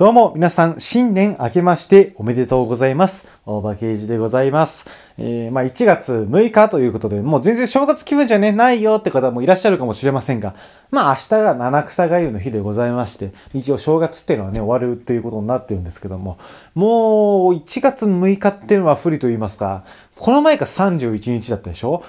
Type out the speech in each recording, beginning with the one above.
どうも皆さん、新年明けましておめでとうございます。大場刑事でございます。えー、まあ1月6日ということで、もう全然正月気分じゃね、ないよって方もいらっしゃるかもしれませんが、まあ明日が七草がゆの日でございまして、一応正月っていうのはね、終わるということになってるんですけども、もう1月6日っていうのは不利と言いますか、この前が31日だったでしょ？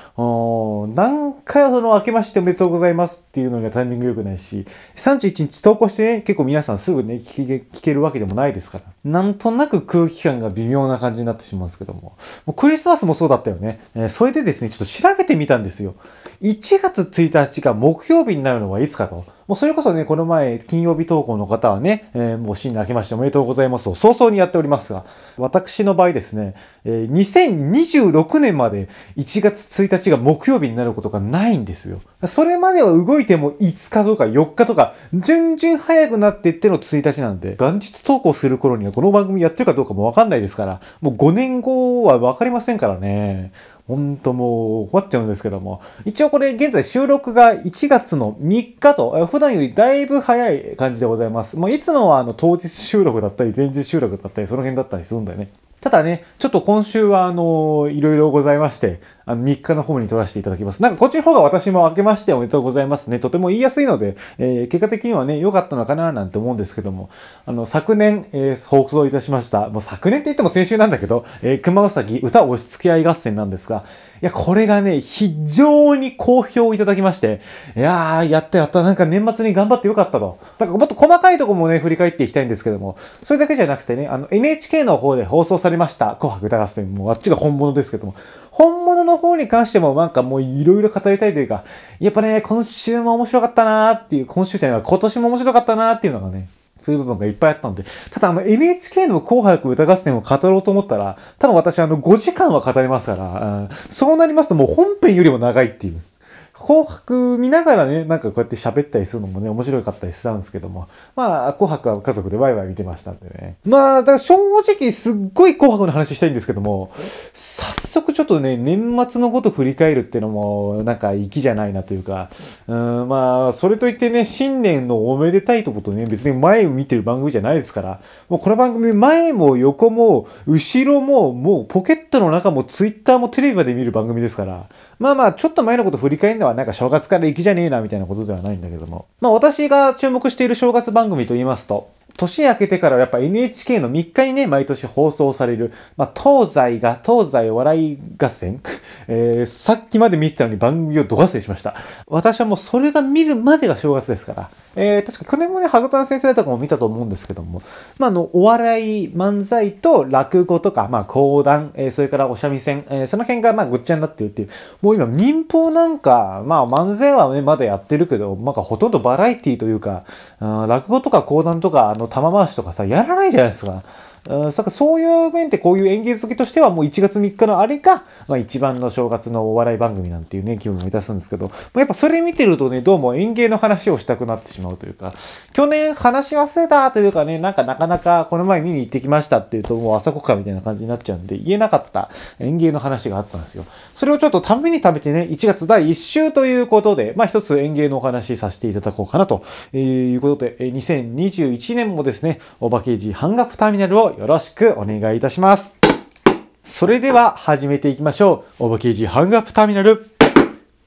何回はその明けましておめでとうございますっていうのにはタイミング良くないし、31日投稿してね、結構皆さんすぐね、聞け聞けるわけでもないですから。なんとなく空気感が微妙な感じになってしまうんですけども。もうクリスマスもそうだったよね。えー、それでですね、ちょっと調べてみたんですよ。1月1日が木曜日になるのはいつかと。もうそれこそね、この前、金曜日投稿の方はね、えー、もう新年明けましておめでとうございますを早々にやっておりますが、私の場合ですね、えー、2026年まで1月1日が木曜日になることがないんですよ。それまでは動いても5日とか4日とか、順々早くなっていっての1日なんで、元日投稿する頃にはこの番組やってるかどうかもわかんないですから、もう5年後はわかりませんからね。ほんともう終わっちゃうんですけども。一応これ現在収録が1月の3日と、普段よりだいぶ早い感じでございます。もういつもはあの当日収録だったり前日収録だったりその辺だったりするんだよね。ただね、ちょっと今週はあの、いろいろございまして、あの、3日の方に撮らせていただきます。なんかこっちの方が私も明けましておめでとうございますね。とても言いやすいので、えー、結果的にはね、良かったのかななんて思うんですけども、あの、昨年、えー、放送いたしました。もう昨年って言っても先週なんだけど、えー、熊うさぎ歌押し付け合い合戦なんですが、いや、これがね、非常に好評いただきまして、いやー、やったやった、なんか年末に頑張ってよかったと。だからもっと細かいとこもね、振り返っていきたいんですけども、それだけじゃなくてね、あの、NHK の方で放送されました、紅白歌合戦、もうあっちが本物ですけども、本物のの方に関してもなんかもういろいろ語りたいというか、やっぱね、今週も面白かったなーっていう、今週じゃない今年も面白かったなーっていうのがね、そういう部分がいっぱいあったので、ただあの NHK の紅白歌合戦を語ろうと思ったら、多分私あの5時間は語りますから、うん、そうなりますともう本編よりも長いっていう。紅白見ながらね、なんかこうやって喋ったりするのもね、面白かったりしたんですけども。まあ、紅白は家族でワイワイ見てましたんでね。まあ、だから正直すっごい紅白の話したいんですけども、早速ちょっとね、年末のこと振り返るっていうのも、なんか粋じゃないなというか、うん、まあ、それといってね、新年のおめでたいとことね、別に前を見てる番組じゃないですから、もうこの番組前も横も後ろももうポケットの中もツイッターもテレビまで見る番組ですから、まあまあ、ちょっと前のこと振り返るのはなんか正月から行きじゃねえなみたいなことではないんだけども。まあ私が注目している正月番組と言いますと、年明けてからやっぱ NHK の3日にね、毎年放送される、まあ、東西が、東西笑い合戦、えー、さっきまで見てたのに番組を度忘れしました。私はもうそれが見るまでが正月ですから。えー、確か去年もね、ハグタン先生とかも見たと思うんですけども、まあ、あの、お笑い、漫才と落語とか、まあ、講談、えー、それからお三味線、えー、その辺がまあ、ぐっちゃになってるっていう、もう今、民放なんか、まあ、漫才はね、まだやってるけど、まあ、ほとんどバラエティというか、うん落語とか講談とか、あの、玉回しとかさ、やらないじゃないですか。そういう面ってこういう演芸好きとしてはもう1月3日のあれが、まあ、一番の正月のお笑い番組なんていうね、気分を満たすんですけど、やっぱそれ見てるとね、どうも演芸の話をしたくなってしまうというか、去年話し忘れたというかね、なんかなかなかこの前見に行ってきましたっていうともう朝ごかみたいな感じになっちゃうんで、言えなかった演芸の話があったんですよ。それをちょっとために食べてね、1月第1週ということで、まあ一つ演芸のお話させていただこうかなということで、2021年もですね、おばけじ半額ターミナルをよろしくお願いいたします。それでは始めていきましょう。オーバーケージハングアップターミナル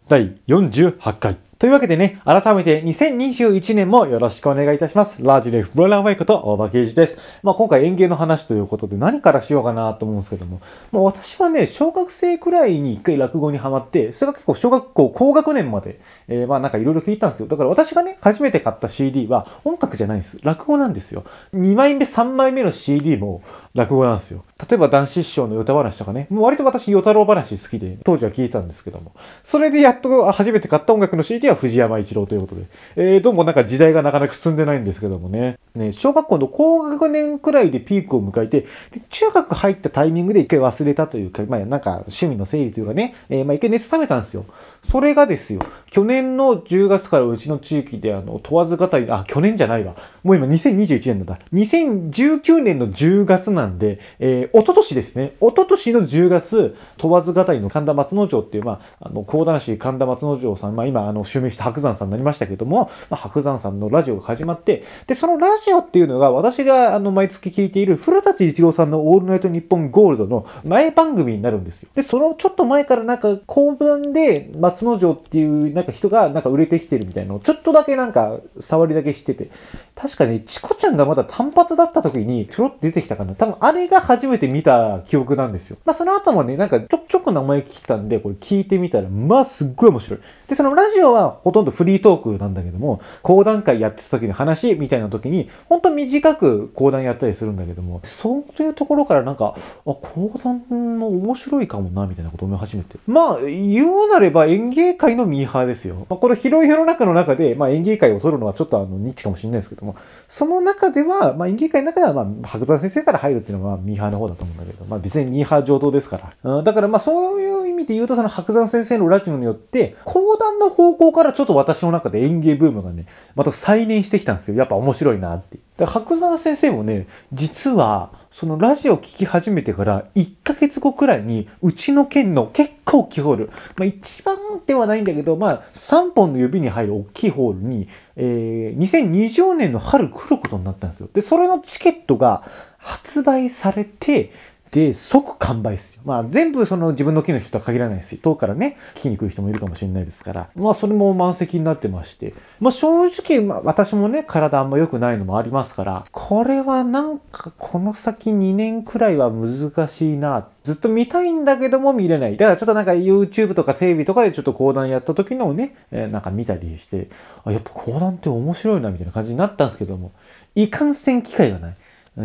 第48回。というわけでね、改めて2021年もよろしくお願いいたします。ラージレフブローラーワイことオーバーケージです。まあ今回園芸の話ということで何からしようかなと思うんですけども、まあ私はね、小学生くらいに一回落語にハマって、それが結構小学校高学年まで、えー、まあなんかいろいろ聞いたんですよ。だから私がね、初めて買った CD は音楽じゃないんです。落語なんですよ。2枚目、3枚目の CD も落語なんですよ。例えば男子師匠の歌話とかね、もう割と私、与太郎話好きで、当時は聞いたんですけども、それでやっと初めて買った音楽の CD は藤山一郎ということで、えー、どうもなんか時代がなかなか進んでないんですけどもね、ね、小学校の高学年くらいでピークを迎えて、で中学入ったタイミングで一回忘れたというか、まあなんか趣味の整理というかね、えー、まあ一回熱冷めたんですよ。それがですよ、去年の10月からうちの地域であの、問わず語り、あ、去年じゃないわ。もう今2021年だ。2019年の10月なんで、えー、一昨年ですね、一昨年の10月、問わず語りの神田松之丞っていう、まあ、あの、講談師神田松之丞さん、まあ今、あの、襲名して白山さんになりましたけども、まあ、白山さんのラジオが始まって、で、そのラジオっていうのが、私が、あの、毎月聞いている古舘一郎さんのオールナイトニッポンゴールドの前番組になるんですよ。で、そのちょっと前からなんか、講談で松之丞っていうなんか人がなんか売れてきてるみたいなのちょっとだけなんか触りだけ知ってて、確かね、チコちゃんがまだ単発だった時にちょろっと出てきたかな。多分あれが初めて見た記憶なんですよ。まあその後もね、なんかちょくちょく名前聞いたんで、これ聞いてみたら、まあすっごい面白い。で、そのラジオはほとんどフリートークなんだけども、講談会やってた時の話みたいな時に、ほんと短く講談やったりするんだけども、そういうところからなんか、あ、講談も面白いかもな、みたいなこと思い始めて。まあ、言うなれば演芸界のミーハーですよ。まあ、この広い世の中の中で、まあ演芸界を取るのはちょっとあの、ニッチかもしれないですけども、その中では、まあ演芸界の中では、まあ、白山先生から入るっていうのは、ミーハーの方だと思うんだけど、まあ別にミーハー上等ですから。うん、だからまあそういう意味で言うと、その白山先生のラジオによって、講談の方向からちょっと私の中で演芸ブームがね、また再燃してきたんですよ。やっぱ面白いなって。で白山先生もね、実は、そのラジオ聴き始めてから1ヶ月後くらいに、うちの県の結構大きいホール、まあ一番ではないんだけど、まあ3本の指に入る大きいホールに、えー、2020年の春来ることになったんですよ。で、それのチケットが発売されて、で、即完売ですよ。まあ全部その自分の木の人とは限らないですし、遠くからね、聞きに来る人もいるかもしれないですから、まあそれも満席になってまして、まあ正直、まあ私もね、体あんま良くないのもありますから、これはなんかこの先2年くらいは難しいな、ずっと見たいんだけども見れない。だからちょっとなんか YouTube とかテレビとかでちょっと講談やった時のをね、えー、なんか見たりして、あ、やっぱ講談って面白いなみたいな感じになったんですけども、いかんせん機会がない。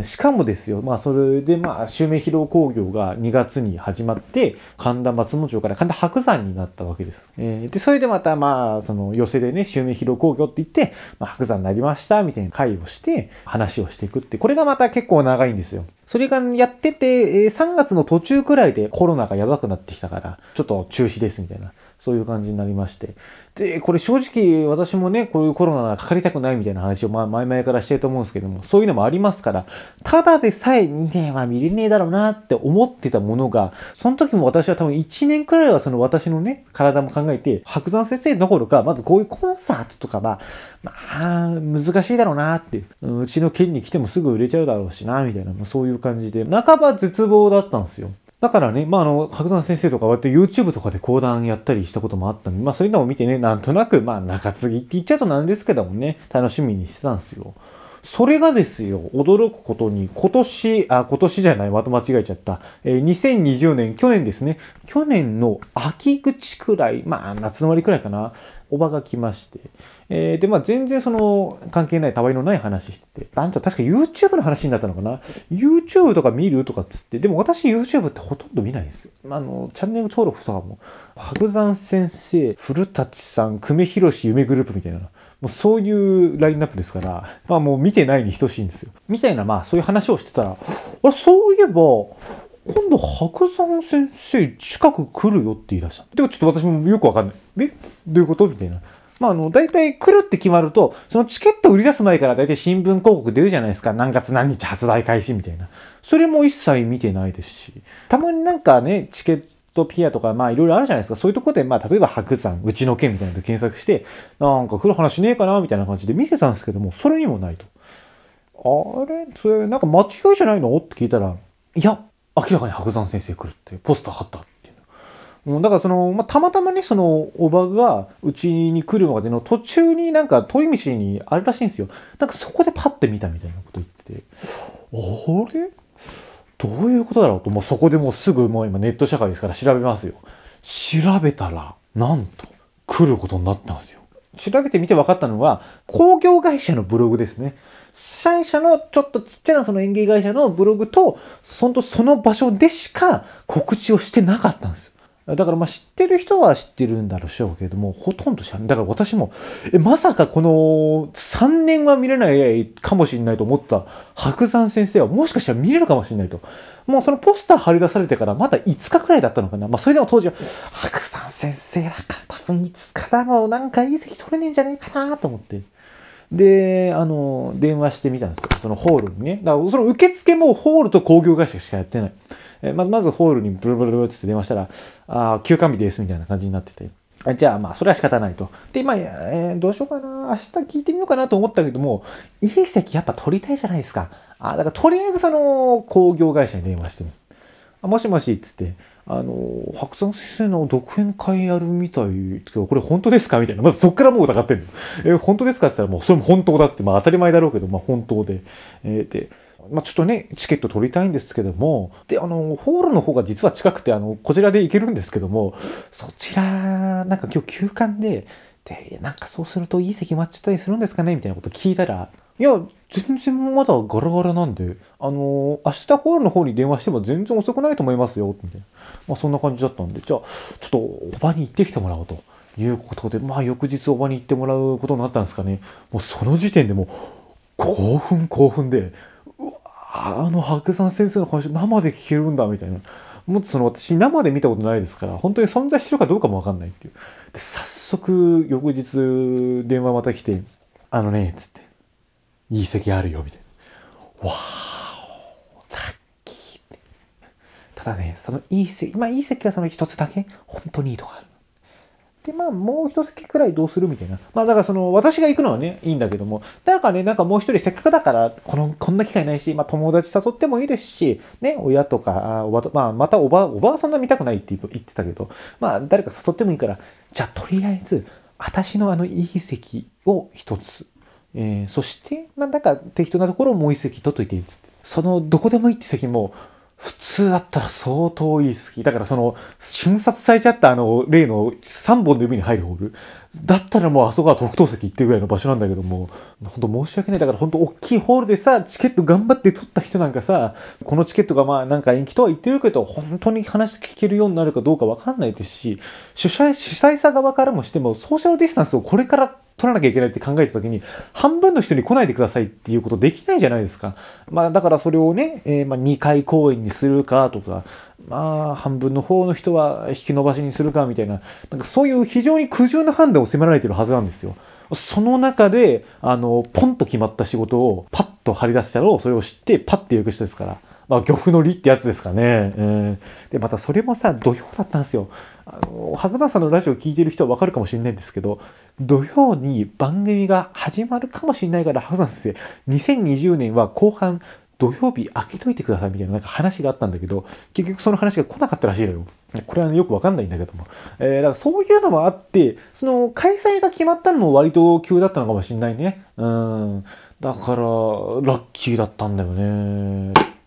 しかもですよ、まあそれでまあ襲名披露工業が2月に始まって、神田松之丞から神田白山になったわけです。えー、で、それでまたまあその寄せでね、襲名披露工業って言って、まあ、白山になりましたみたいな会をして話をしていくって、これがまた結構長いんですよ。それがやってて、3月の途中くらいでコロナがやばくなってきたから、ちょっと中止ですみたいな。そういう感じになりまして。で、これ正直私もね、こういうコロナがかかりたくないみたいな話をまあ前々からしてると思うんですけども、そういうのもありますから、ただでさえ2年は見れねえだろうなって思ってたものが、その時も私は多分1年くらいはその私のね、体も考えて、白山先生どころか、まずこういうコンサートとかは、まあ、難しいだろうなって、うちの県に来てもすぐ売れちゃうだろうしな、みたいな、そういう感じで、半ば絶望だったんですよ。だからね、まあ、あの、白山先生とか割と YouTube とかで講談やったりしたこともあったんで、まあそういうのを見てね、なんとなく、まあ中継ぎって言っちゃうとなんですけどもね、楽しみにしてたんですよ。それがですよ、驚くことに、今年、あ、今年じゃない、また間違えちゃった。えー、2020年、去年ですね。去年の秋口くらい、まあ、夏の終わりくらいかな。おばが来まして。えー、で、まあ、全然その、関係ない、たわいのない話してて。あんた確か YouTube の話になったのかな ?YouTube とか見るとかっつって。でも私 YouTube ってほとんど見ないですよ。あの、チャンネル登録とかも、白山先生、古舘さん、久米宏夢グループみたいな。もうそういうラインナップですから、まあもう見てないに等しいんですよ。みたいな、まあそういう話をしてたら、あ、そういえば、今度白山先生近く来るよって言い出した。でもちょっと私もよくわかんない。え？どういうこと？みたいな。まあ、あの、大体来るって決まると、そのチケット売り出す前から大体新聞広告出るじゃないですか。何月何日発売開始みたいな。それも一切見てないですし。たまになんかね、チケットピアとか、まあいろいろあるじゃないですか。そういうところで、まあ例えば白山、うちの県みたいなので検索して、なんか来る話ねえかなみたいな感じで見てたんですけども、それにもないと。あれ？それ、なんか間違いじゃないの？って聞いたら、いや、明らかに白山先生来るってポスター貼った。だからその、まあ、たまたまね、その、おばがうちに来るまでの途中になんか通り道にあるらしいんですよ。なんかそこでパッて見たみたいなこと言ってて、あれ？どういうことだろうと、もうそこでもうすぐもう今ネット社会ですから調べますよ。調べたら、なんと、来ることになったんですよ。調べてみて分かったのは、工業会社のブログですね。社社のちょっとちっちゃなその園芸会社のブログと、そのその場所でしか告知をしてなかったんですよ。だからまあ知ってる人は知ってるんだろうしょうけども、ほとんど知らない。だから私も、え、まさかこの3年は見れないかもしれないと思った白山先生はもしかしたら見れるかもしれないと。もうそのポスター貼り出されてからまだ5日くらいだったのかな。まあそれでも当時は、白山先生だから多分5日だもうなんかいい席取れねえんじゃねえかなと思って。で、あの、電話してみたんですよ。そのホールにね。だからその受付もホールと工業会社しかやってない。えまず、まずホールにブルブルブルって電話したら、ああ、休館日ですみたいな感じになってて。じゃあまあ、それは仕方ないと。で、まあ、えー、どうしようかな。明日聞いてみようかなと思ったけども、いい席やっぱ取りたいじゃないですか。あ、だからとりあえずその工業会社に電話してみあもしもし、っつって、あの、白山先生の独演会やるみたいけど、これ本当ですか？みたいな。まずそっからもう疑ってんの。えー、本当ですか？って言ったら、もうそれも本当だって、まあ当たり前だろうけど、まあ本当で。えー、で、まあ、ちょっとね、チケット取りたいんですけども、で、あの、ホールの方が実は近くて、あの、こちらで行けるんですけども、そちら、なんか今日休館で、で、なんかそうするといい席待っちゃったりするんですかねみたいなこと聞いたら、いや、全然まだガラガラなんで、あの、明日ホールの方に電話しても全然遅くないと思いますよ、みたいな。まあそんな感じだったんで、じゃあ、ちょっとおばに行ってきてもらおうということで、まあ翌日おばに行ってもらうことになったんですかね。もうその時点でもう興奮興奮で、あの白山先生の話生で聞けるんだみたいな。もっとその私生で見たことないですから本当に存在してるかどうかも分かんないっていう。で早速翌日電話また来て「あのね」つって「いい席あるよ」みたいな「わーラッキー」って。ただねそのいい席まあいい席はその一つだけ本当にいいとこある。で、まあ、もう一席くらいどうするみたいな。まあ、だからその、私が行くのはね、いいんだけども、だからね、なんかもう一人せっかくだから、この、こんな機会ないし、まあ、友達誘ってもいいですし、ね、親とか、あおば、まあ、またおば、おばはそんな見たくないって言ってたけど、まあ、誰か誘ってもいいから、じゃあ、とりあえず、私のあの、いい席を一つ、えー、そして、なんだか適当なところをもう一席取っといていいっつって。その、どこでもいいって席も、普通だったら相当いい好き。だからその、瞬殺されちゃったあの、例の3本の指に入るホール。だったらもうあそこは特等席行ってるぐらいの場所なんだけども、本当申し訳ない。だから本当大きいホールでさ、チケット頑張って取った人なんかさ、このチケットがまあなんか延期とは言ってるけど、本当に話聞けるようになるかどうかわかんないですし、主催、主催者側からもしても、ソーシャルディスタンスをこれから取らなきゃいけないって考えた時に、半分の人に来ないでくださいっていうことできないじゃないですか。まあだからそれをね、えー、まあ2回公演にするかとか、まあ半分の方の人は引き延ばしにするかみたいな、なんかそういう非常に苦渋な判断を迫られてるはずなんですよ。その中で、あの、ポンと決まった仕事をパッと張り出したのそれを知ってパッて行く人ですから。まあ、漁夫の利ってやつですかね。えー、で、またそれもさ、土曜だったんですよ。あの、白山さんのラジオ聞いてる人はわかるかもしれないんですけど、土曜に番組が始まるかもしれないから、白山先生、2020年は後半、土曜日開けといてくださいみたいななんか話があったんだけど、結局その話が来なかったらしいのよ。これは、ね、よくわかんないんだけども。えー、だからそういうのもあって、その開催が決まったのも割と急だったのかもしれないね。うん。だから、ラッキーだったんだよね。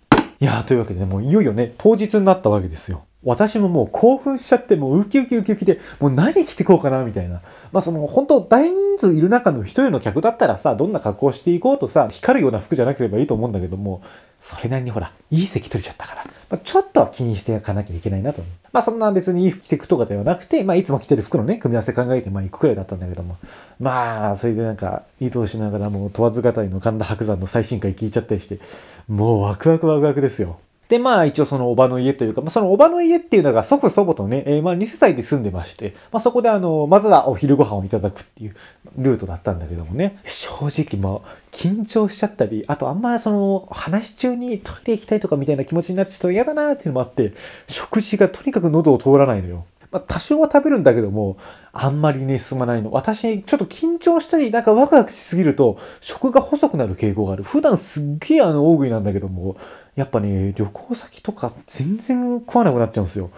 いやというわけで、ね、もういよいよね、当日になったわけですよ。私ももう興奮しちゃって、もうウキウキウキウキで、もう何着てこうかな、みたいな。まあその、本当大人数いる中の一人の客だったらさ、どんな格好していこうとさ、光るような服じゃなければいいと思うんだけども、それなりにほら、いい席取れちゃったから、まあ、ちょっとは気にしていかなきゃいけないなと。まあそんな別にいい服着ていくとかではなくて、まあいつも着てる服のね、組み合わせ考えて、まあ行くくらいだったんだけども。まあ、それでなんか、移動しながらもう問わず語りの神田伯山の最新回聞いちゃったりして、もうワクワクワクワクですよ。で、まあ一応そのおばの家というか、まあ、そのおばの家っていうのが祖父祖母とね、えー、まあ2世帯で住んでまして、まあそこであの、まずはお昼ご飯をいただくっていうルートだったんだけどもね、正直まあ緊張しちゃったり、あとあんまその話中にトイレ行きたいとかみたいな気持ちになってちょっと嫌だなっていうのもあって、食事がとにかく喉を通らないのよ。まあ、多少は食べるんだけども、あんまりね、進まないの。私、ちょっと緊張したり、なんかワクワクしすぎると、食が細くなる傾向がある。普段すっげえあの、大食いなんだけども、やっぱね、旅行先とか全然食わなくなっちゃうんですよ。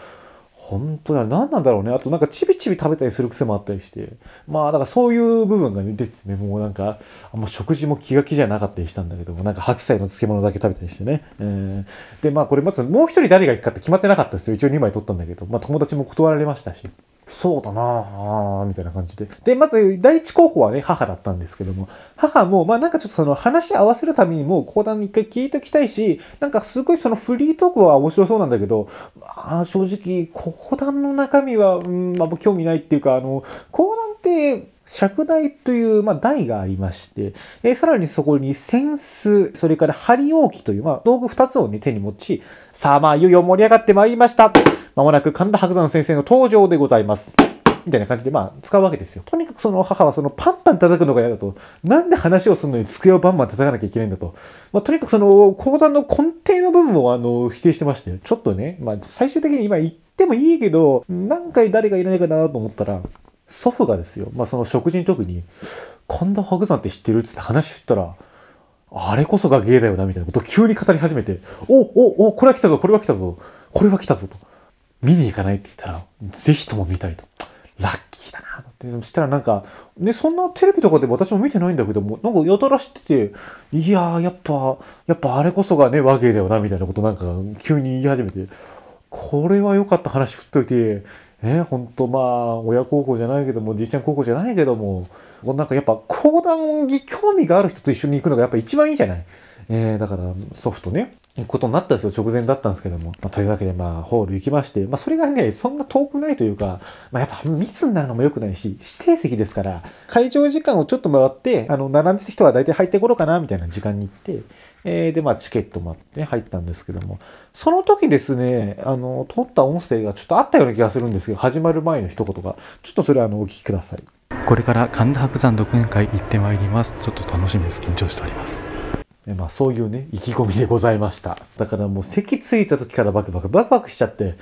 本当だ、何なんだろうね。あとなんかちびちび食べたりする癖もあったりして。まあ、だからそういう部分が、ね、出てね、もうなんか、あんま食事も気が気じゃなかったりしたんだけども、なんか白菜の漬物だけ食べたりしてね。えー、で、まあこれまずもう一人誰が行くかって決まってなかったですよ。一応2枚取ったんだけど、まあ友達も断られましたし。そうだなぁ、みたいな感じで。で、まず、第一候補はね、母だったんですけども、母も、まあなんかちょっとその話し合わせるためにも講談に一回聞いときたいし、なんかすごいそのフリートークは面白そうなんだけど、まあ正直、講談の中身は、うん、まあ興味ないっていうか、あの、講談って、尺台という、まあ、台がありまして、えー、さらにそこに扇子、それから針置きという、まあ、道具二つをね、手に持ち、さあ、まあ、いよいよ盛り上がってまいりました。まもなく神田伯山先生の登場でございます。みたいな感じでまあ使うわけですよ。とにかくその母はそのパンパン叩くのが嫌だと。なんで話をするのに机をバンバン叩かなきゃいけないんだと。まあ、とにかくその講談の根底の部分をあの否定してましてちょっとね、まあ最終的に今言ってもいいけど、何回誰がいらないかなと思ったら、祖父がですよ、まあその食事の時に、神田伯山って知ってる？っつって話振ったら、あれこそが芸だよな、みたいなことを急に語り始めて、おおおこれは来たぞ、これは来たぞ、これは来たぞと。見に行かないって言ったら、ぜひとも見たいと。ラッキーだなとって。そしたらなんか、ね、そんなテレビとかで私も見てないんだけども、なんかやたら知ってて、いやー、やっぱ、やっぱあれこそがね、和芸だよな、みたいなことなんか急に言い始めて、これは良かった話振っといて、ね、ほんとまあ、親孝行じゃないけども、じいちゃん孝行じゃないけども、なんかやっぱ講談に興味がある人と一緒に行くのがやっぱ一番いいじゃないえー、だからソフトね、ことになったんですよ。直前だったんですけども。まあ、というわけで、まあ、ホール行きまして、まあ、それがね、そんな遠くないというか、まあ、やっぱ密になるのも良くないし、指定席ですから、会場時間をちょっと回って、あの、並んでた人は大体入ってころかな、みたいな時間に行って、えー、で、まあ、チケット待ってね、入ったんですけども、その時ですね、あの、撮った音声がちょっとあったような気がするんですよ。始まる前の一言が。ちょっとそれ、あの、お聞きください。これから神田伯山独演会行ってまいります。ちょっと楽しみです。緊張しております。まあそういうね、意気込みでございました。だからもう席着いた時からバクバクバクバクしちゃって、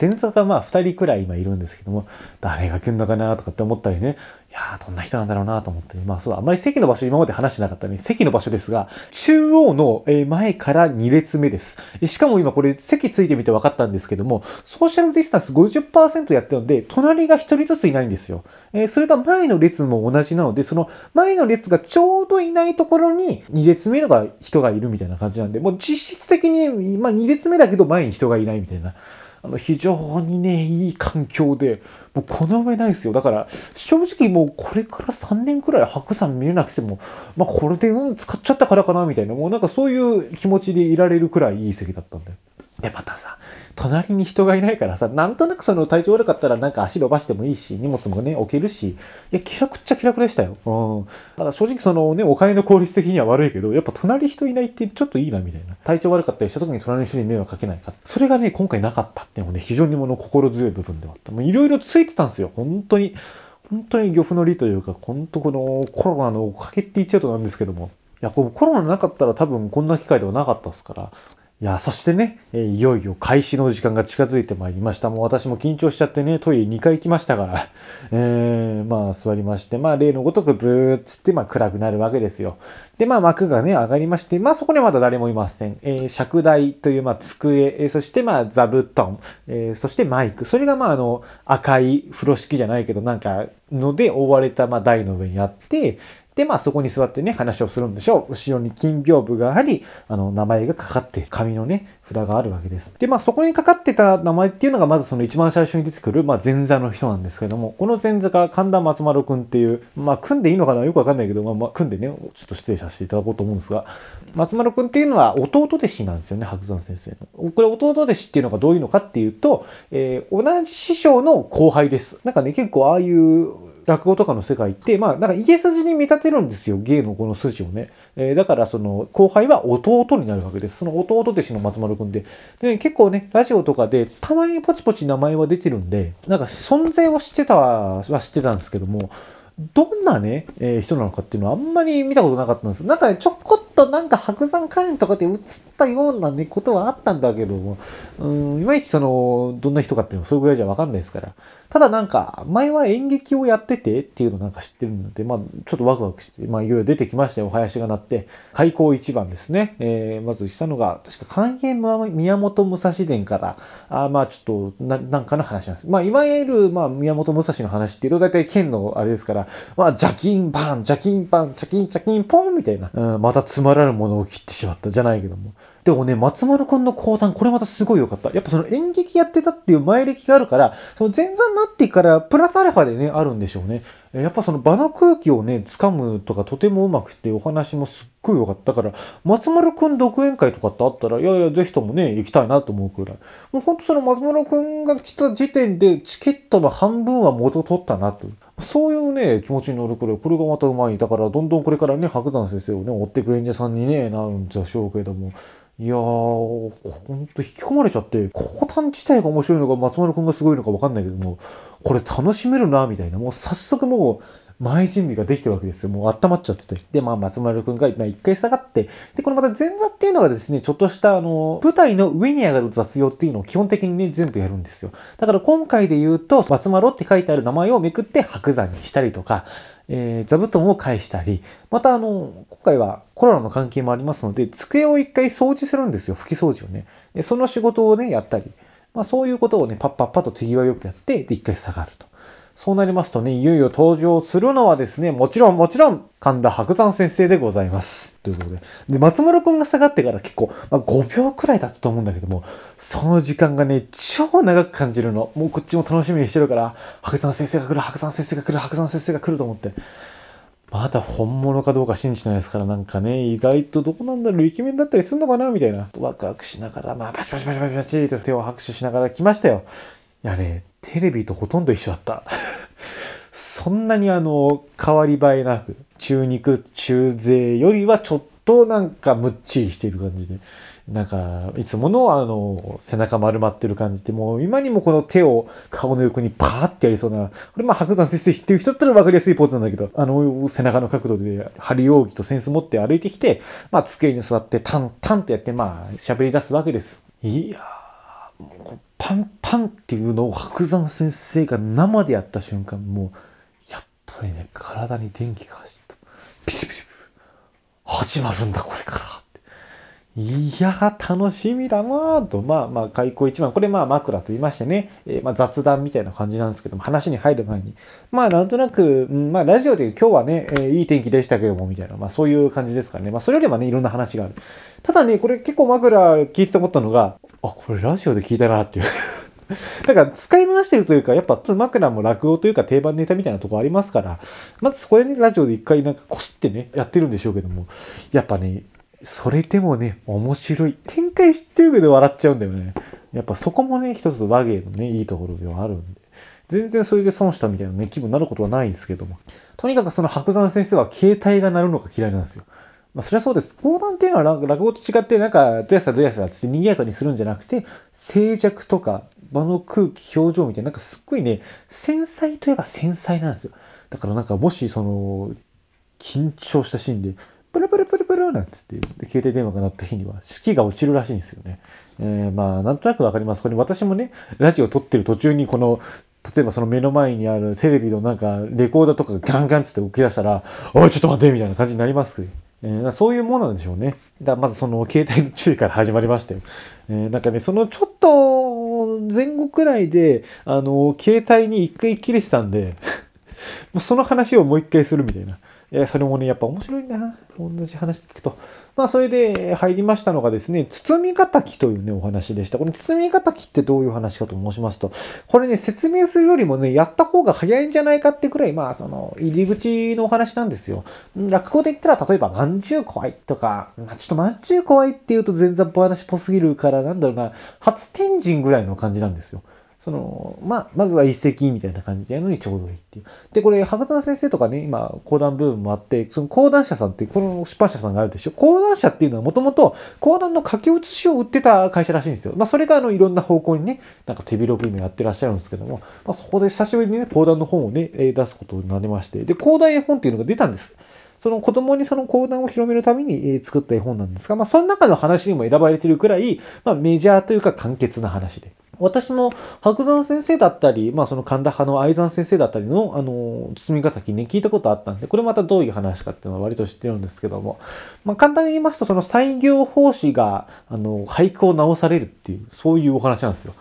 前座がまあ2人くらい今いるんですけども、誰が来るのかなとかって思ったりね、いやー、どんな人なんだろうなと思って、まあそうだ、あんまり席の場所今まで話してなかったね、席の場所ですが、中央の前から2列目です。しかも今これ席ついてみて分かったんですけども、ソーシャルディスタンス50%やってるので、隣が1人ずついないんですよ。えー、それが前の列も同じなので、その前の列がちょうどいないところに2列目のが人がいるみたいな感じなんで、もう実質的に、まあ2列目だけど前に人がいないみたいな。あの非常にね、いい環境で、もうこの上ないですよ。だから、正直もうこれから3年くらい白山見れなくても、まあこれで運使っちゃったからかなみたいな、もうなんかそういう気持ちでいられるくらいいい席だったんだよ。で、またさ、隣に人がいないからさ、なんとなくその体調悪かったらなんか足伸ばしてもいいし、荷物もね、置けるし、いや、気楽っちゃ気楽でしたよ。うん。ただ正直そのね、お金の効率的には悪いけど、やっぱ隣人いないってちょっといいなみたいな。体調悪かったりした時に隣の人に迷惑かけないか。それがね、今回なかったっていうのもね、非常にもの心強い部分ではあった。もういろいろついてたんですよ。本当に。本当に漁夫の利というか、本当このコロナのおかげって言っちゃうとなんですけども。いや、このコロナなかったら多分こんな機会ではなかったですから、いや、そしてね、いよいよ開始の時間が近づいてまいりました。もう私も緊張しちゃってね、トイレ2回行きましたから、えー、まあ座りまして、まあ例のごとくブーっつって、まあ暗くなるわけですよ。で、まあ幕がね、上がりまして、まあそこにはまだ誰もいません。えー、尺台という、まあ机、えー、そしてまあ座布団、えー、そしてマイク。それがまああの、赤い風呂敷じゃないけど、なんか、ので覆われたまあ台の上にあって、で、まあそこに座ってね、話をするんでしょう。後ろに金屏風があり、あの、名前がかかって、紙のね、札があるわけです。で、まあそこにかかってた名前っていうのが、まずその一番最初に出てくる、まあ前座の人なんですけども、この前座が神田松丸くんっていう、まあ組んでいいのかな？よくわかんないけど、まあ、ま、組んでね、ちょっと失礼させていただこうと思うんですが、松丸くんっていうのは弟弟子なんですよね、白山先生の。これ弟弟子っていうのがどういうのかっていうと、えー、同じ師匠の後輩です。なんかね、結構ああいう落語とかの世界って、まあ、なんか家筋に見立てるんですよ、芸のこの筋をね。えー、だから、その、後輩は弟になるわけです。その弟弟子の松丸くんで。で、結構ね、ラジオとかで、たまにポチポチ名前は出てるんで、なんか存在は知ってたは知ってたんですけども、どんなね、えー、人なのかっていうのはあんまり見たことなかったんです。なんかね、ちょこっとなんか白山カレンとかで映ったようなね、ことはあったんだけども、うん、いまいちその、どんな人かっていうのはそれぐらいじゃわかんないですから。ただなんか、前は演劇をやっててっていうのなんか知ってるので、まあ、ちょっとワクワクして、まあ、いろいろ出てきましたよ、お囃子が鳴って。開口一番ですね。えー、まずしたのが、確か関係宮本武蔵伝から、あまあ、ちょっと、な、なんかの話なんです。まあ、いわゆる、まあ、宮本武蔵の話っていうと、大体剣のあれですから、まあ、ジャキンバン、ジャキンバン、ジャキン、ジャキンポンみたいな、うん、またつまらぬものを切ってしまったじゃないけども。でもね、松丸くんの講談、これまたすごい良かった。やっぱその演劇やってたっていう前歴があるから、その前座になってから、プラスアルファでね、あるんでしょうね。やっぱその場の空気をね、掴むとかとてもうまくて、お話もすっごい良かった。から、松丸くん独演会とかってあったら、いやいや、ぜひともね、行きたいなと思うくらい。もうほんとその松丸くんが来た時点で、チケットの半分は元取ったなと。そういうね、気持ちに乗るくらい、これがまたうまい。だから、どんどんこれからね、白山先生をね、追っていく演者さんにね、なるんでしょうけども。いやー、ほんと引き込まれちゃって、講談自体が面白いのか、松丸くんがすごいのかわかんないけども、これ楽しめるな、みたいな。もう早速もう、前準備ができてるわけですよ。もう温まっちゃってて。で、まあ、松丸くんがまあ一回下がって、で、これまた前座っていうのがですね、ちょっとした、あの、舞台の上に上がる雑用っていうのを基本的にね、全部やるんですよ。だから今回で言うと、松丸って書いてある名前をめくって白山にしたりとか、えー座布団を返したり、またあの、今回はコロナの関係もありますので、机を一回掃除するんですよ、拭き掃除をね。でその仕事をね、やったり、まあそういうことをね、パッパッパと手際よくやって、で、一回下がると。そうなりますとね、いよいよ登場するのはですね、もちろん、もちろん、神田伯山先生でございます。ということで。で、松丸くんが下がってから結構、まあ、5秒くらいだったと思うんだけども、その時間がね、超長く感じるの。もうこっちも楽しみにしてるから、伯山先生が来る、伯山先生が来る、伯山先生が来ると思って。まだ本物かどうか信じてないですから、なんかね、意外とどこなんだろう、イケメンだったりするのかなみたいな。ワクワクしながら、まあ、パチパチパチパチパチと手を拍手しながら来ましたよ。いやね、テレビとほとんど一緒だった。そんなにあの、変わり映えなく、中肉、中背よりはちょっとなんかむっちりしている感じで。なんか、いつものあの、背中丸まってる感じで、もう今にもこの手を顔の横にパーってやりそうな、これまあ白山先生知ってる人だったら分かりやすいポーズなんだけど、あの、背中の角度で針扇と扇子持って歩いてきて、まあ机に座ってタンタンとやって、まあ喋り出すわけです。いやー、パンパンっていうのを白山先生が生でやった瞬間、もう、やっぱりね、体に電気が走った。ピリピリピリ。始まるんだ、これから。いやー、楽しみだなーと。まあまあ、開口一番。これまあ枕と言いましてね、えーまあ雑談みたいな感じなんですけども、話に入る前に。まあなんとなく、うんまあラジオで今日はね、えーいい天気でしたけども、みたいな。まあそういう感じですからね。まあそれよりはね、いろんな話がある。ただね、これ結構枕聞いてて思ったのが、あ、これラジオで聞いたなっていう。だから使い回してるというか、やっぱ枕も落語というか定番ネタみたいなとこありますから、まずそこで、ラジオで一回なんかこすってね、やってるんでしょうけども、やっぱね、それでもね、面白い。展開知ってるけど笑っちゃうんだよね。やっぱそこもね、一つ和芸のね、いいところではあるんで。全然それで損したみたいなね、気分になることはないんですけども。とにかくその白山先生は携帯が鳴るのが嫌いなんですよ。まあ、それはそうです。講談っていうのは落語と違って、なんか、どやさどやさって賑やかにするんじゃなくて、静寂とか、場の空気、表情みたいな、なんかすっごいね、繊細といえば繊細なんですよ。だからなんかもし、その、緊張したシーンで、プルプルプルプルなんつって、で携帯電話が鳴った日には、士気が落ちるらしいんですよね。えー、まあ、なんとなくわかります。これ私もね、ラジオ撮ってる途中に、この、例えばその目の前にあるテレビのなんか、レコーダーとかがガンガンつって起き出したら、おい、ちょっと待ってみたいな感じになります、えーそういうものなんでしょうね。だまずその携帯の注意から始まりましたよ。えーなんかね、そのちょっと前後くらいで、あの、携帯に一回切れてたんで、もうその話をもう一回するみたいな。いや、それもね、やっぱ面白いな。同じ話聞くと。まあ、それで入りましたのがですね、包み敵というね、お話でした。この包み敵ってどういう話かと申しますと、これね、説明するよりもね、やった方が早いんじゃないかってくらい、まあ、その、入り口のお話なんですよ。落語で言ったら、例えば、まんじゅう怖いとか、まあ、ちょっとまんじゅう怖いって言うと全然話っぽすぎるから、なんだろうな、初天神ぐらいの感じなんですよ。その、まあ、まずは一石みたいな感じでやるのにちょうどいいっていう。で、これ、白山先生とかね、今、講談ブームもあって、その講談社さんって、この出版社さんがあるでしょ？講談社っていうのはもともと講談の書き写しを売ってた会社らしいんですよ。まあ、それがあの、いろんな方向にね、なんか手広く今やってらっしゃるんですけども、まあ、そこで久しぶりにね、講談の本をね、出すことになりまして、で、講談絵本っていうのが出たんです。その子供にその講談を広めるために作った絵本なんですが、まあ、その中の話にも選ばれてるくらい、まあ、メジャーというか簡潔な話で。私も白山先生だったり、まあその神田派の愛山先生だったりの、あの、包み敵ね、聞いたことあったんで、これまたどういう話かっていうのは割と知ってるんですけども、まあ簡単に言いますと、その採業法師が、あの、俳句を直されるっていう、そういうお話なんですよ。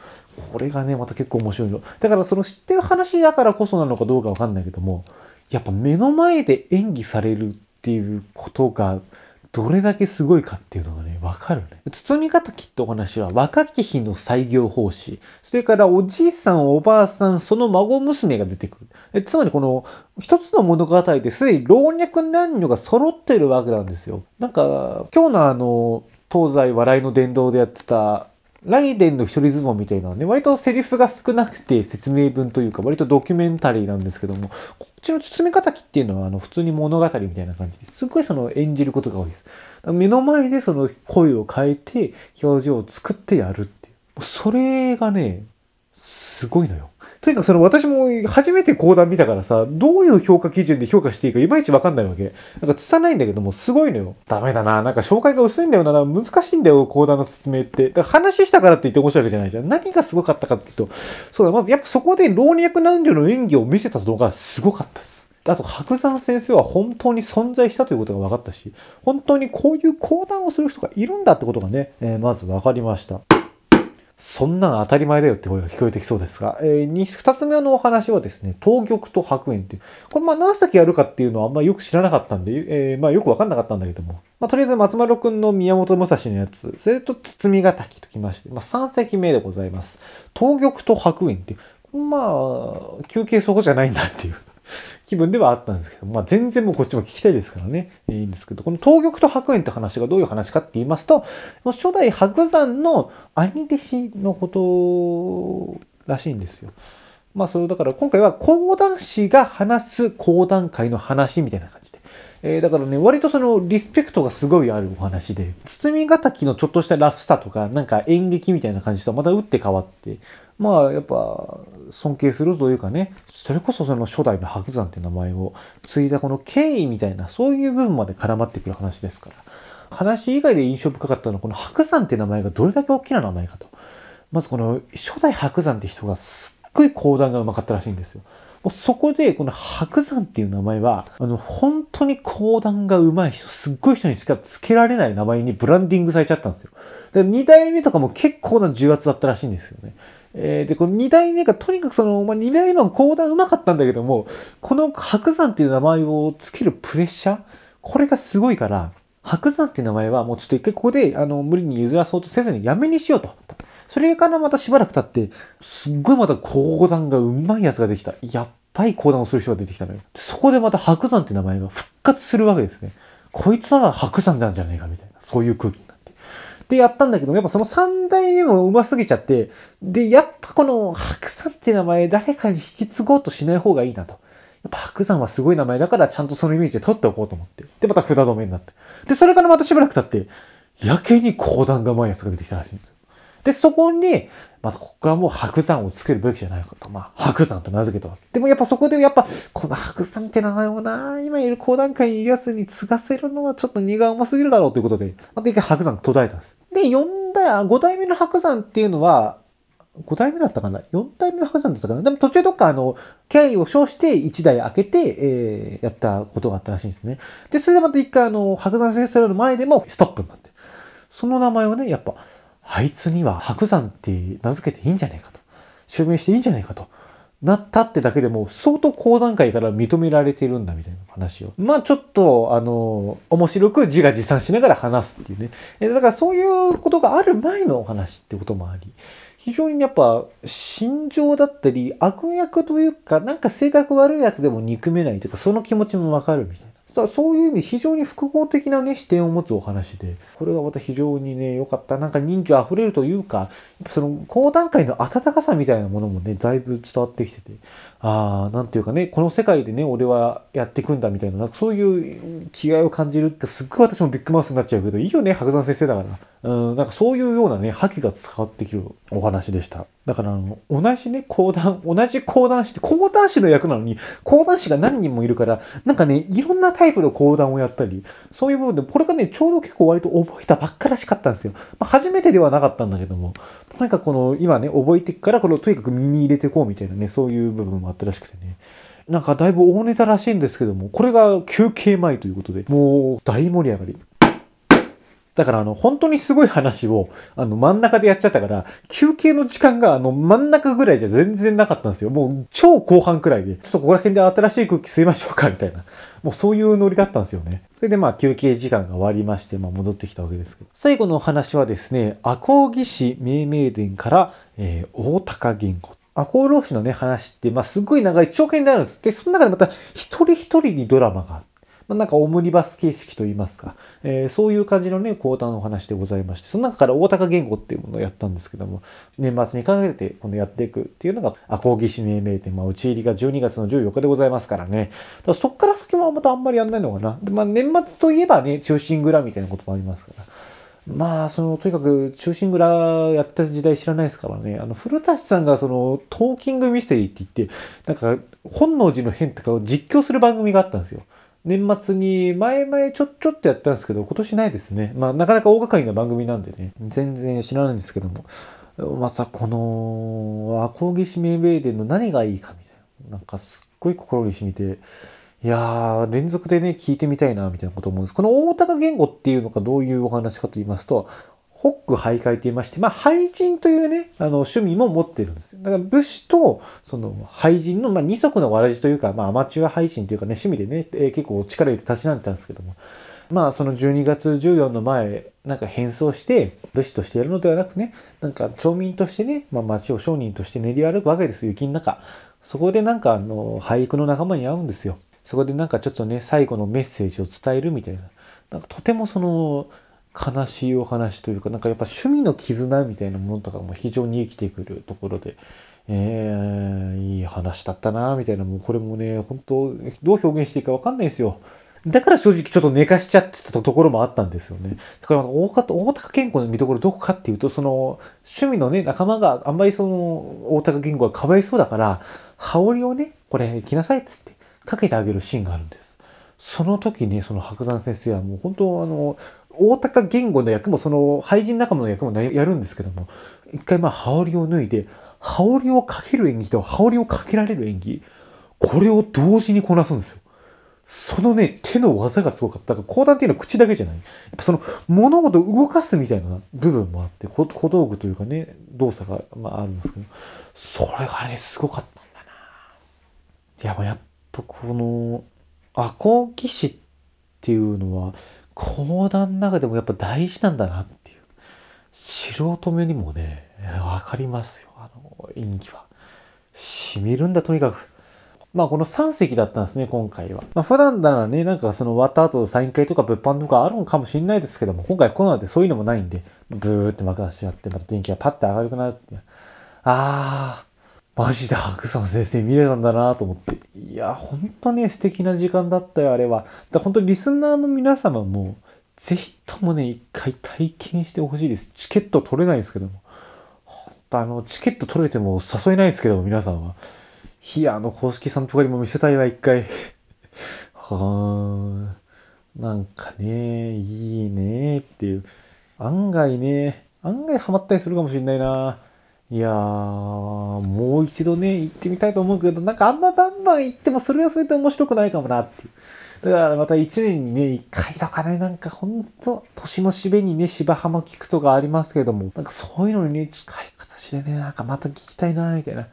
これがね、また結構面白いの。だからその知ってる話だからこそなのかどうかわかんないけども、やっぱ目の前で演技されるっていうことが、どれだけすごいかっていうのがね、わかるね。包み敵ってお話は若き日の採業法師、それからおじいさん、おばあさん、その孫娘が出てくる。えつまりこの一つの物語ですでに老若男女が揃ってるわけなんですよ。なんか、今日のあの、東西笑いの殿堂でやってた、ライデンの一人相撲みたいなね、割とセリフが少なくて説明文というか、割とドキュメンタリーなんですけども、こちの包み方っていうのは、あの、普通に物語みたいな感じですごいその演じることが多いです。目の前でその声を変えて、表情を作ってやるっていう。それがね、すごいのよ。とにかくその私も初めて講談見たからさ、どういう評価基準で評価していいかいまいちわかんないわけ。なんかつさないんだけども、すごいのよ。ダメだな。なんか紹介が薄いんだよな。難しいんだよ、講談の説明って。だから話したからって言って面白いわけじゃないじゃん。何がすごかったかっていうと、そうだ、まずやっぱそこで老若男女の演技を見せたのがすごかったです。あと、白山先生は本当に存在したということが分かったし、本当にこういう講談をする人がいるんだってことがね、えー、まず分かりました。そんなん当たり前だよって声が聞こえてきそうですが、えー、二つ目のお話はですね、東玉と白猿っていう、これまあ何先やるかっていうのはあんまよく知らなかったんで、えー、まあよくわかんなかったんだけども、まあとりあえず松丸くんの宮本武蔵のやつ、それと包みが滝ときまして、まあ3隻目でございます。東玉と白猿っていう、まあ、休憩そこじゃないんだっていう。気分ではあったんですけど、まあ全然もうこっちも聞きたいですからね、いいんですけど、この東玉と白猿って話がどういう話かって言いますと、初代白山の兄弟子のことらしいんですよ。まあそれだから今回は講談師が話す講談会の話みたいな感じで。えー、だからね、割とそのリスペクトがすごいあるお話で、包みがたきのちょっとしたラフスターとか、なんか演劇みたいな感じとはまた打って変わって、まあやっぱ尊敬するというかねそれこそその初代の白山って名前を継いだこの経緯みたいなそういう部分まで絡まってくる話ですから話以外で印象深かったのはこの白山って名前がどれだけ大きな名前かと。まずこの初代白山って人がすっごい講談がうまかったらしいんですよ。うそこでこの白山っていう名前はあの本当に講談が上手い人すっごい人にしか付けられない名前にブランディングされちゃったんですよ。で2代目とかも結構な重圧だったらしいんですよね。えー、で、この2代目がとにかくその、まあ、2代目も講談うまかったんだけども、この白山っていう名前を付けるプレッシャーこれがすごいから、白山っていう名前はもうちょっと一回ここで、あの、無理に譲らそうとせずにやめにしようと。それからまたしばらく経って、すっごいまた講談がうまいやつができた。やっぱり講談をする人が出てきたのよ。そこでまた白山って名前が復活するわけですね。こいつなら白山なんじゃないかみたいな、そういう空気になって。で、やったんだけど、やっぱその3代目も上手すぎちゃって、で、やっぱこの白山って名前誰かに引き継ごうとしない方がいいなと。ぱ白山はすごい名前だからちゃんとそのイメージで取っておこうと思って。で、また札止めになって。で、それからまたしばらく経って、やけに講談が上手いやつが出てきたらしいんですよ。で、そこに、またここはもう白山をつけるべきじゃないかと。まあ、白山と名付けたわけ。でもやっぱそこでやっぱ、この白山って名前をな、今いる講談会にいる奴に継がせるのはちょっと荷が重すぎるだろうということで、また一回白山途絶えたんです。で、4代、5代目の白山っていうのは、5代目だったかな ?4 代目の白山だったかな？でも途中どっかあの、経緯を称して1台開けて、えー、やったことがあったらしいんですね。で、それでまた一回あの、白山先生の前でもストップになって。その名前をね、やっぱ、あいつには白山って名付けていいんじゃないかと。襲名していいんじゃないかと。なったってだけでも相当講談会から認められてるんだみたいな話を。まあちょっと、あの、面白く自画自賛しながら話すっていうね。だからそういうことがある前のお話ってこともあり、非常にやっぱ心情だったり悪役というか、なんか性格悪いやつでも憎めないというか、その気持ちもわかるみたいな。そういう意味非常に複合的なね視点を持つお話でこれがまた非常にね良かったなんか人情あふれるというかその高段階の温かさみたいなものもねだいぶ伝わってきててああなんていうかねこの世界でね俺はやっていくんだみたいななんかそういう気概を感じるってすっごい私もビッグマウスになっちゃうけどいいよね白山先生だからうんなんかそういうようなね覇気が伝わってきるお話でした。だからあの、同じね、講談、同じ講談師って、講談師の役なのに、講談師が何人もいるから、なんかね、いろんなタイプの講談をやったり、そういう部分で、これがね、ちょうど結構割と覚えたばっからしかったんですよ。まあ、初めてではなかったんだけども、なんかこの、今ね、覚えてから、この、とにかく身に入れていこうみたいなね、そういう部分もあったらしくてね。なんかだいぶ大ネタらしいんですけども、これが休憩前ということで、もう大盛り上がり。だからあの、本当にすごい話を、あの、真ん中でやっちゃったから、休憩の時間があの、真ん中ぐらいじゃ全然なかったんですよ。もう、超後半くらいで、ちょっとここら辺で新しい空気吸いましょうか、みたいな。もうそういうノリだったんですよね。それでまあ、休憩時間が終わりまして、まあ、戻ってきたわけですけど。最後のお話はですね、赤穂義士命名伝から、えー、大高言語。赤穂浪士のね、話って、まあ、すごい長い長編であるんです。で、その中でまた、一人一人にドラマがあって、まあ、なんかオムニバス形式といいますか、えー、そういう感じのね、講談の話でございまして、その中から大高言語っていうものをやったんですけども、年末にかけてこのやっていくっていうのが、赤穂義士命名店、まあ、打ち入りが12月の14日でございますからね。だからそっから先はまたあんまりやんないのかな。でまあ、年末といえばね、中心蔵みたいなこともありますから。まあ、その、とにかく、中心蔵やった時代知らないですからね。あの、古舘さんがその、トーキングミステリーって言って、なんか、本能寺の変とかを実況する番組があったんですよ。年末に、前々ちょっ、ちょっとやったんですけど、今年ないですね。まあ、なかなか大掛かりな番組なんでね、全然知らないんですけども、またこの、アコーギシメイベイデンの何がいいかみたいな。なんかすっごい心に染みて、いやー、連続でね、聞いてみたいな、みたいなこと思うんです。この大高言語っていうのがどういうお話かと言いますと、ホック徘徊と言いまして、まあ、廃人というね、あの、趣味も持ってるんですよ。だから武士と、その、廃人の、まあ、二足のわらじというか、まあ、アマチュア廃人というかね、趣味でね、えー、結構力入れて立ちなんてたんですけども、まあ、その12月14の前、なんか変装して、武士としてやるのではなくね、なんか町民としてね、まあ、町を商人として練り歩くわけですよ、雪の中。そこでなんか、あの、俳句の仲間に会うんですよ。そこでなんかちょっとね、最後のメッセージを伝えるみたいな。なんかとてもその、悲しいお話というか、なんかやっぱ趣味の絆みたいなものとかも非常に生きてくるところで、えー、いい話だったなみたいな、もうこれもね、本当どう表現していいかわかんないですよ。だから正直ちょっと寝かしちゃってたところもあったんですよね。だから大方、大高健康の見どころどこかっていうと、その趣味のね、仲間があんまりその大高健康がかわいそうだから、羽織をね、これ着なさいっつってかけてあげるシーンがあるんです。その時ね、その白山先生はもう本当あの、大高言語の役もその廃人仲間の役もやるんですけども、一回まあ羽織を脱いで、羽織をかける演技と羽織をかけられる演技、これを同時にこなすんですよ。そのね、手の技がすごかった。だから講談っていうのは口だけじゃない。やっぱその物事を動かすみたいな部分もあって、小道具というかね、動作が、まあ、あるんですけど、それがね、すごかったんだな。いや、やっぱこの、アコギ師っていうのは、講談の中でもやっぱ大事なんだなっていう。素人目にもね、わかりますよ。あの、演技は。しみるんだ、とにかく。まあこの3席だったんですね、今回は。まあ普段ならね、なんかその終わった後サイン会とか物販とかあるのかもしれないですけども、今回コロナでそういうのもないんで、ブーって幕出しやって、また電気がパッて明るくなるって。あー、マジで白山先生見れたんだなと思って。いや、ほんとね、素敵な時間だったよ、あれは。だ本当リスナーの皆様も、ぜひともね、一回体験してほしいです。チケット取れないですけども。本当あの、チケット取れても誘えないですけども、皆さんは。いや、あの公式さんとかにも見せたいわ、一回。はあ、なんかね、いいねっていう。案外ね、案外ハマったりするかもしれないな。いやー、もう一度ね、行ってみたいと思うけど、なんかあんまバンバン行ってもそれはそれで面白くないかもなっていう。だからまた一年にね、一回とかね、なんかほんと、年の締めにね、芝浜聞くとかありますけれども、なんかそういうのにね、近い形でね、なんかまた聞きたいな、みたいな。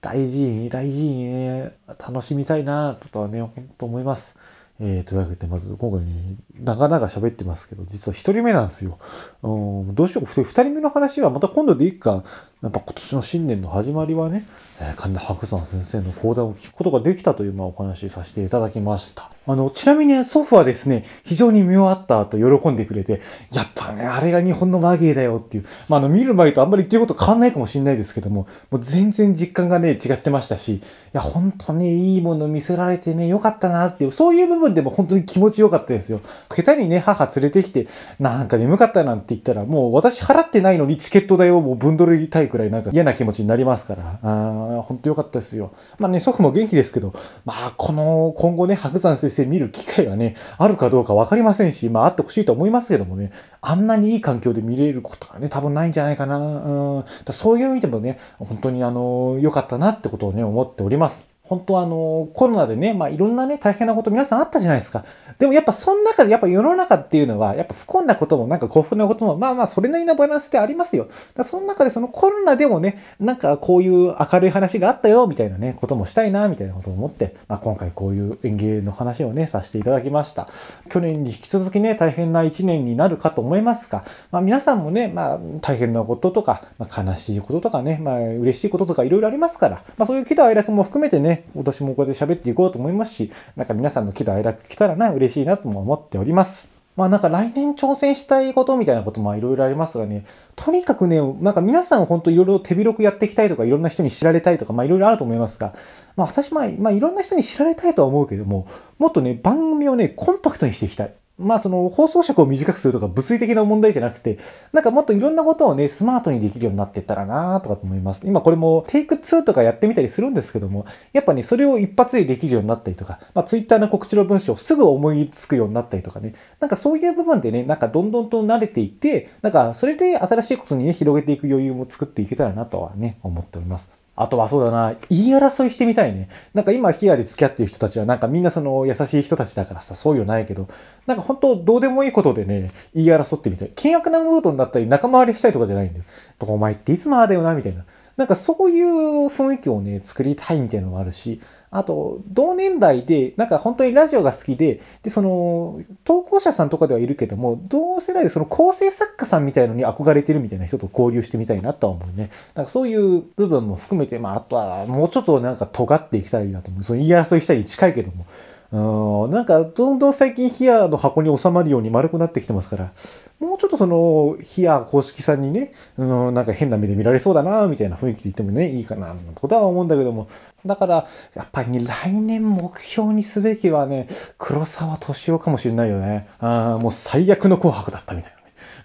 大事に、大事にね、楽しみたいな、とはね、ほんと思います。えー、というわけで、まず今回ね、長々喋ってますけど、実は一人目なんですよ。うん、どうしよう、二人目の話はまた今度でいいか。やっぱ今年の新年の始まりはね、えー、神田伯山先生の講談を聞くことができたという、まあ、お話しさせていただきました。あの、ちなみに祖父はですね、非常に見終わったと喜んでくれて、やっぱね、あれが日本の和芸だよっていう、まあ、あの、見る前とあんまり言ってること変わんないかもしれないですけども、もう全然実感がね、違ってましたし、いや、本当ね、いいもの見せられてね、よかったなっていう、そういう部分でも本当に気持ちよかったですよ。下手にね、母連れてきて、なんか眠かったなんて言ったら、もう私払ってないのにチケット代をもう分取りたいくらいなんか嫌な気持ちになりますから、あ本当良かったですよ。まあね、祖父も元気ですけど、まあ、この、今後ね、白山先生見る機会がね、あるかどうか分かりませんし、まあ、あってほしいと思いますけどもね、あんなにいい環境で見れることはね、多分ないんじゃないかな。うん、だそういう意味でもね、本当にあの、良かったなってことをね、思っております。本当はあの、コロナでね、まあいろんなね、大変なこと皆さんあったじゃないですか。でもやっぱその中でやっぱ世の中っていうのは、やっぱ不幸なこともなんか幸福なことも、まあまあそれなりのバランスでありますよ。だその中でそのコロナでもね、なんかこういう明るい話があったよ、みたいなね、こともしたいな、みたいなことを思って、まあ今回こういう演芸の話をね、させていただきました。去年に引き続きね、大変な一年になるかと思いますが、まあ皆さんもね、まあ大変なこととか、まあ、悲しいこととかね、まあ嬉しいこととかいろいろありますから、まあそういう喜怒哀楽も含めてね、私もこうやって喋っていこうと思いますし、なんか皆さんの喜怒哀楽来たらな、嬉しいなとも思っております。まあなんか来年挑戦したいことみたいなこともいろいろありますがね、とにかくね、なんか皆さん本当いろいろ手広くやっていきたいとか、いろんな人に知られたいとか、まあいろいろあると思いますが、まあ私まあ、まあいろんな人に知られたいとは思うけども、もっとね、番組をね、コンパクトにしていきたい。まあその放送尺を短くするとか物理的な問題じゃなくて、なんかもっといろんなことをね、スマートにできるようになっていったらなとかと思います。今これもテイク2とかやってみたりするんですけども、やっぱね、それを一発でできるようになったりとか、まあ Twitter の告知の文章をすぐ思いつくようになったりとかね、なんかそういう部分でね、なんかどんどんと慣れていって、なんかそれで新しいことにね、広げていく余裕も作っていけたらなとはね、思っております。あとはそうだな、言い争いしてみたいね。なんか今、ヒアで付き合ってる人たちは、なんかみんなその優しい人たちだからさ、そういうのないけど、なんか本当どうでもいいことでね、言い争ってみたい。険悪なムードになったり、仲間割れしたいとかじゃないんだよ。お前っていつもああだよな、みたいな。なんかそういう雰囲気をね、作りたいみたいなのもあるし、あと、同年代で、なんか本当にラジオが好きで、で、その、投稿者さんとかではいるけども、同世代でその構成作家さんみたいのに憧れてるみたいな人と交流してみたいなとは思うね。なんかそういう部分も含めて、まあ、あとは、もうちょっとなんか尖っていきたらいいなと思う。その言い争いしたり近いけども。うん、なんか、どんどん最近ヒアの箱に収まるように丸くなってきてますから、もうちょっとその、ヒア公式さんにね、うん、なんか変な目で見られそうだな、みたいな雰囲気で言ってもね、いいかな、とは思うんだけども。だから、やっぱりね、来年目標にすべきはね、黒沢敏夫かもしれないよね。あもう最悪の紅白だったみたいな。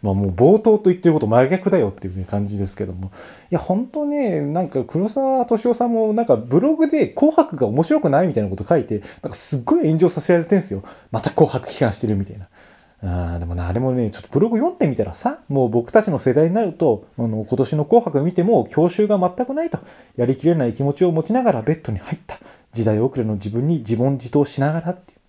まあもう冒頭と言ってること真逆だよっていう感じですけども。いや、本当ね、なんか黒沢敏夫さんもなんかブログで紅白が面白くないみたいなこと書いて、なんかすっごい炎上させられてるんですよ。また紅白批判してるみたいな。あでもな、あれもね、ちょっとブログ読んでみたらさ、もう僕たちの世代になると、あの、今年の紅白見ても教習が全くないと、やりきれない気持ちを持ちながらベッドに入った。時代遅れの自分に自問自答しながらっていう。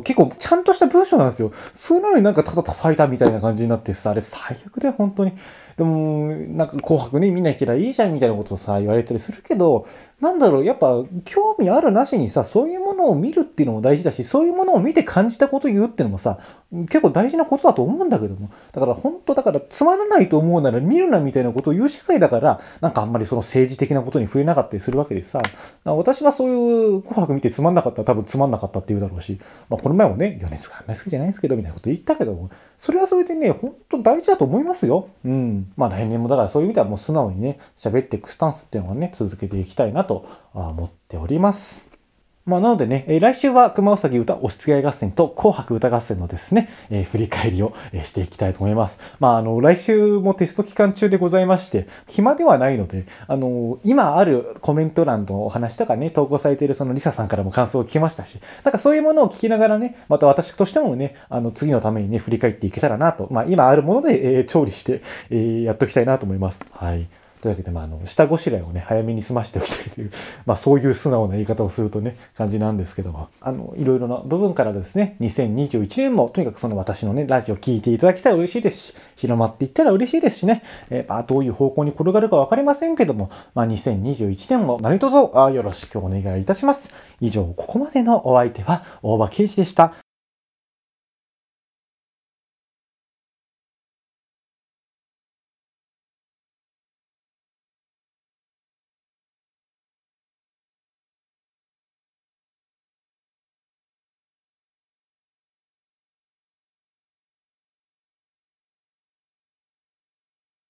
結構ちゃんとした文章なんですよ。それなのになんかただ叩いたみたいな感じになってさ、あれ最悪だよ、本当に。でも、なんか紅白ね、見なきゃいいじゃんみたいなことをさ、言われたりするけど、なんだろう、やっぱ興味あるなしにさ、そういうものを見るっていうのも大事だし、そういうものを見て感じたこと言うっていうのもさ、結構大事なことだと思うんだけども。だから本当、だからつまらないと思うなら見るなみたいなことを言う社会だから、なんかあんまりその政治的なことに触れなかったりするわけでさ、私はそういう紅白見てつまんなかったら多分つまんなかったって言うだろうし、まあこの前もね、米津があんまり好きじゃないですけど、みたいなこと言ったけども、それはそれでね、本当大事だと思いますよ。うん。まあ来年もだからそういう意味ではもう素直にね、喋っていくスタンスっていうのはね、続けていきたいなと思っております。まあ、なのでね、えー来週は熊うさぎ歌押し付け合い合戦と紅白歌合戦のですね、えー振り返りを、えーしていきたいと思います。まあ、あの、来週もテスト期間中でございまして、暇ではないので、あの、今あるコメント欄のお話とかね、投稿されているそのリサさんからも感想を聞きましたし、なんかそういうものを聞きながらね、また私としてもね、あの、次のためにね、振り返っていけたらなと、まあ、今あるもので、えー調理して、えーやっておきたいなと思います。はい。というわけで、まあ、あの、下ごしらえをね、早めに済ましておきたいという、まあ、そういう素直な言い方をするとね、感じなんですけども、あの、いろいろな部分からですね、2021年も、とにかくその私のね、ラジオ聞いていただけたら嬉しいですし、広まっていったら嬉しいですしね、えーまあ、どういう方向に転がるかわかりませんけども、まあ、2021年も何卒あよろしくお願いいたします。以上、ここまでのお相手は、大場圭司でした。